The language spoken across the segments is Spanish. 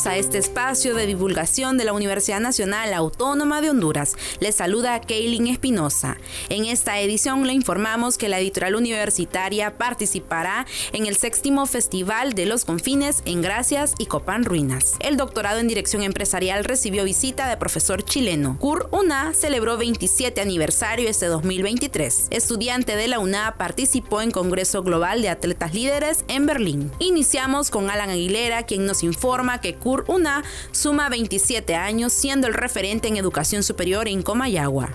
Bienvenidos a este espacio de divulgación de la Universidad Nacional Autónoma de Honduras. Les saluda Kaylin Espinosa. En esta edición le informamos que la editorial universitaria participará en el séptimo Festival de los Confines en Gracias y Copán Ruinas. El doctorado en Dirección Empresarial recibió visita de profesor chileno. CUR UNA celebró 27 aniversario este 2023. Estudiante de la UNA participó en Congreso Global de Atletas Líderes en Berlín. Iniciamos con Alan Aguilera, quien nos informa que CUR UNA suma 27 años siendo el referente en educación superior en Comayagua.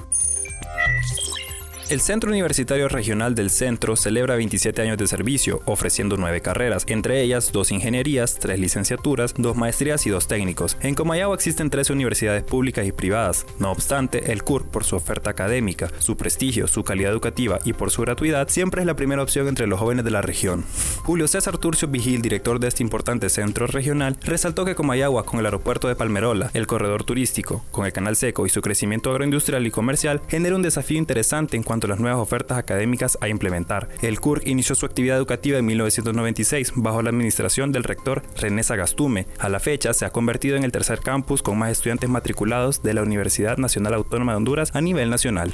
El Centro Universitario Regional del Centro celebra 27 años de servicio, ofreciendo nueve carreras, entre ellas dos ingenierías, tres licenciaturas, dos maestrías y dos técnicos. En Comayagua existen tres universidades públicas y privadas. No obstante, el CUR, por su oferta académica, su prestigio, su calidad educativa y por su gratuidad, siempre es la primera opción entre los jóvenes de la región. Julio César Turcio Vigil, director de este importante centro regional, resaltó que Comayagua, con el aeropuerto de Palmerola, el corredor turístico, con el canal seco y su crecimiento agroindustrial y comercial, genera un desafío interesante en cuanto las nuevas ofertas académicas a implementar. El CURC inició su actividad educativa en 1996 bajo la administración del rector René Sagastume. A la fecha se ha convertido en el tercer campus con más estudiantes matriculados de la Universidad Nacional Autónoma de Honduras a nivel nacional.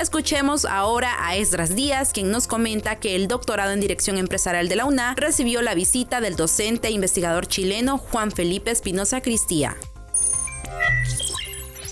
Escuchemos ahora a Esdras Díaz, quien nos comenta que el doctorado en Dirección Empresarial de la UNA recibió la visita del docente e investigador chileno Juan Felipe Espinosa Cristía.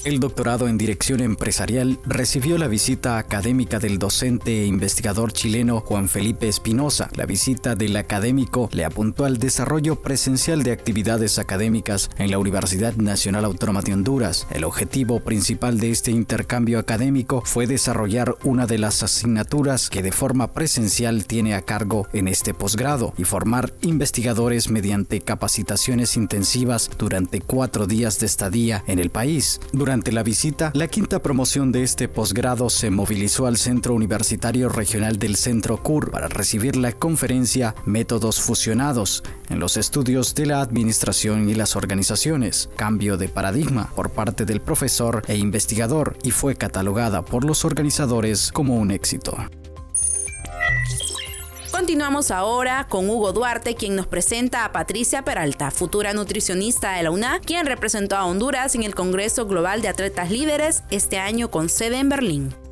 El doctorado en Dirección Empresarial recibió la visita académica del docente e investigador chileno Juan Felipe Espinosa. La visita del académico le apuntó al desarrollo presencial de actividades académicas en la Universidad Nacional Autónoma de Honduras. El objetivo principal de este intercambio académico fue desarrollar una de las asignaturas que de forma presencial tiene a cargo en este posgrado y formar investigadores mediante capacitaciones intensivas durante cuatro días de estadía en el país. Durante la visita, la quinta promoción de este posgrado se movilizó al Centro Universitario Regional del Centro CUR para recibir la conferencia Métodos Fusionados en los estudios de la administración y las organizaciones, cambio de paradigma por parte del profesor e investigador y fue catalogada por los organizadores como un éxito. Continuamos ahora con Hugo Duarte, quien nos presenta a Patricia Peralta, futura nutricionista de la UNA, quien representó a Honduras en el Congreso Global de Atletas Líderes este año con sede en Berlín.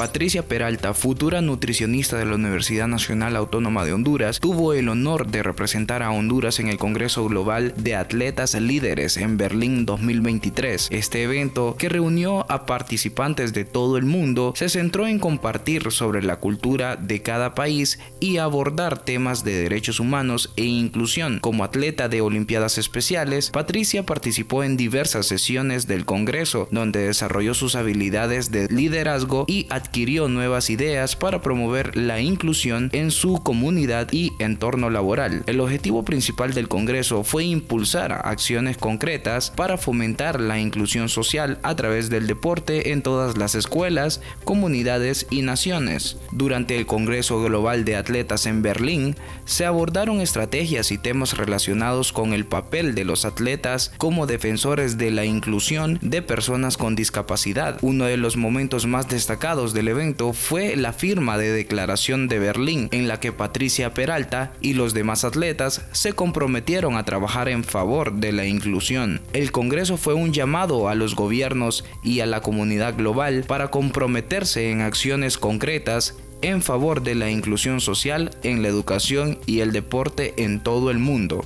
Patricia Peralta, futura nutricionista de la Universidad Nacional Autónoma de Honduras, tuvo el honor de representar a Honduras en el Congreso Global de Atletas Líderes en Berlín 2023. Este evento, que reunió a participantes de todo el mundo, se centró en compartir sobre la cultura de cada país y abordar temas de derechos humanos e inclusión. Como atleta de Olimpiadas Especiales, Patricia participó en diversas sesiones del Congreso, donde desarrolló sus habilidades de liderazgo y adquisición adquirió nuevas ideas para promover la inclusión en su comunidad y entorno laboral. El objetivo principal del Congreso fue impulsar acciones concretas para fomentar la inclusión social a través del deporte en todas las escuelas, comunidades y naciones. Durante el Congreso Global de Atletas en Berlín, se abordaron estrategias y temas relacionados con el papel de los atletas como defensores de la inclusión de personas con discapacidad. Uno de los momentos más destacados de el evento fue la firma de declaración de Berlín en la que Patricia Peralta y los demás atletas se comprometieron a trabajar en favor de la inclusión. El Congreso fue un llamado a los gobiernos y a la comunidad global para comprometerse en acciones concretas en favor de la inclusión social en la educación y el deporte en todo el mundo.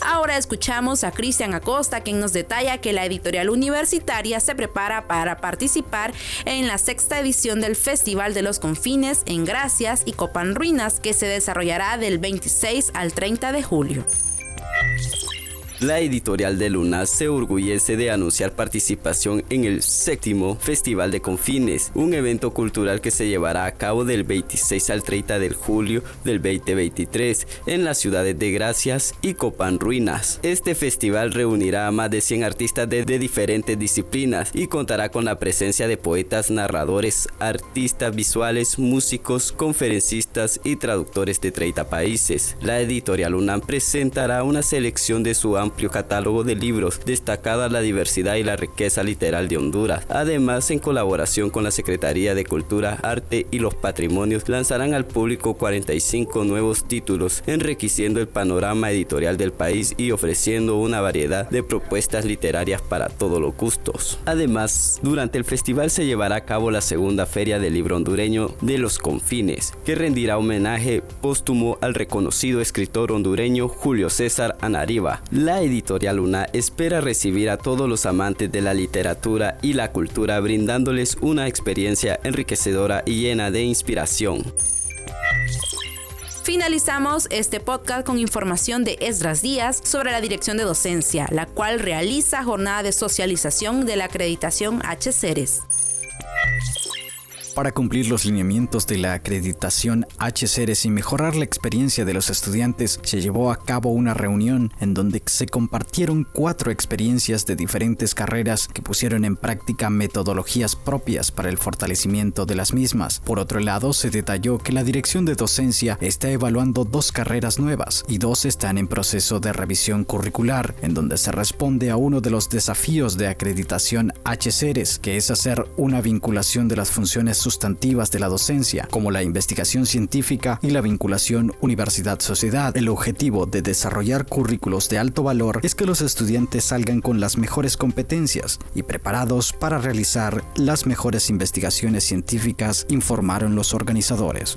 Ahora escuchamos a Cristian Acosta, quien nos detalla que la editorial universitaria se prepara para participar en la sexta edición del Festival de los Confines en Gracias y Copan Ruinas, que se desarrollará del 26 al 30 de julio. La editorial de Luna se orgullece de anunciar participación en el séptimo Festival de Confines, un evento cultural que se llevará a cabo del 26 al 30 de julio del 2023 en las ciudades de Gracias y Copán Ruinas. Este festival reunirá a más de 100 artistas de, diferentes disciplinas y contará con la presencia de poetas, narradores, artistas visuales, músicos, conferencistas y traductores de 30 países. La editorial UNAM presentará una selección de su amplio catálogo de libros, destacada la diversidad y la riqueza literal de Honduras. Además, en colaboración con la Secretaría de Cultura, Arte y los Patrimonios, lanzarán al público 45 nuevos títulos, enriqueciendo el panorama editorial del país y ofreciendo una variedad de propuestas literarias para todos los gustos. Además, durante el festival se llevará a cabo la segunda Feria del Libro Hondureño de los Confines, que rendirá homenaje póstumo al reconocido escritor hondureño Julio César Anariba. La editorial Luna espera recibir a todos los amantes de la literatura y la cultura brindándoles una experiencia enriquecedora y llena de inspiración. Finalizamos este podcast con información de Esdras Díaz sobre la dirección de docencia, la cual realiza jornada de socialización de la acreditación HCERES. Para cumplir los lineamientos de la acreditación HCRS y mejorar la experiencia de los estudiantes, se llevó a cabo una reunión en donde se compartieron cuatro experiencias de diferentes carreras que pusieron en práctica metodologías propias para el fortalecimiento de las mismas. Por otro lado, se detalló que la dirección de docencia está evaluando dos carreras nuevas y dos están en proceso de revisión curricular, en donde se responde a uno de los desafíos de acreditación HCRS, que es hacer una vinculación de las funciones sustantivas de la docencia, como la investigación científica y la vinculación universidad-sociedad. El objetivo de desarrollar currículos de alto valor es que los estudiantes salgan con las mejores competencias y preparados para realizar las mejores investigaciones científicas, informaron los organizadores.